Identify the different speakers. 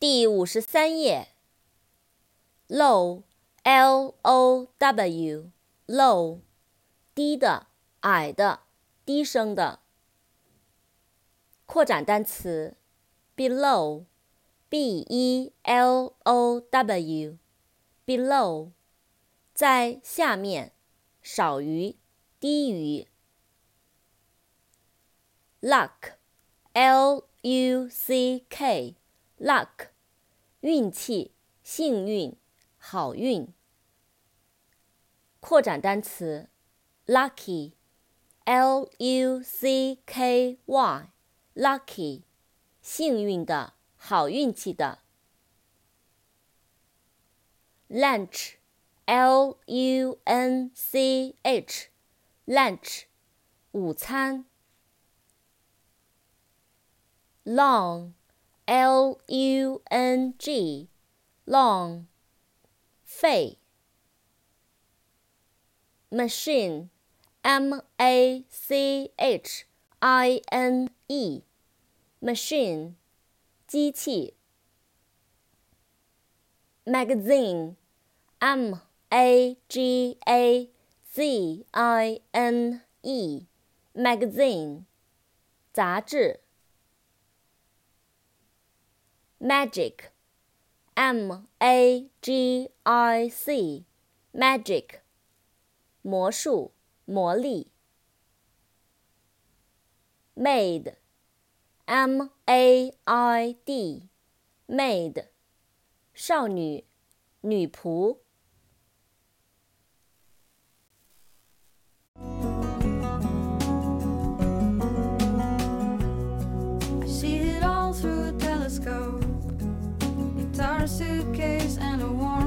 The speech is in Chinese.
Speaker 1: 第五十三页。low，l o w，low，低的、矮的、低声的。扩展单词，below，b e l o w，below，在下面，少于，低于。luck，l u c k，luck，运气、幸运、好运。扩展单词，lucky，l u c k y，lucky，幸运的、好运气的。lunch，l u n c h，lunch，午餐。long, l u n g, long, 肺。machine, m a c h i n e, machine, 机器。magazine, m a g a z i n e, magazine, 杂志。 Magic, m a g i c, magic, 魔术、魔力。maid, m a i d, maid, 少女、女仆。
Speaker 2: Suitcase and a warm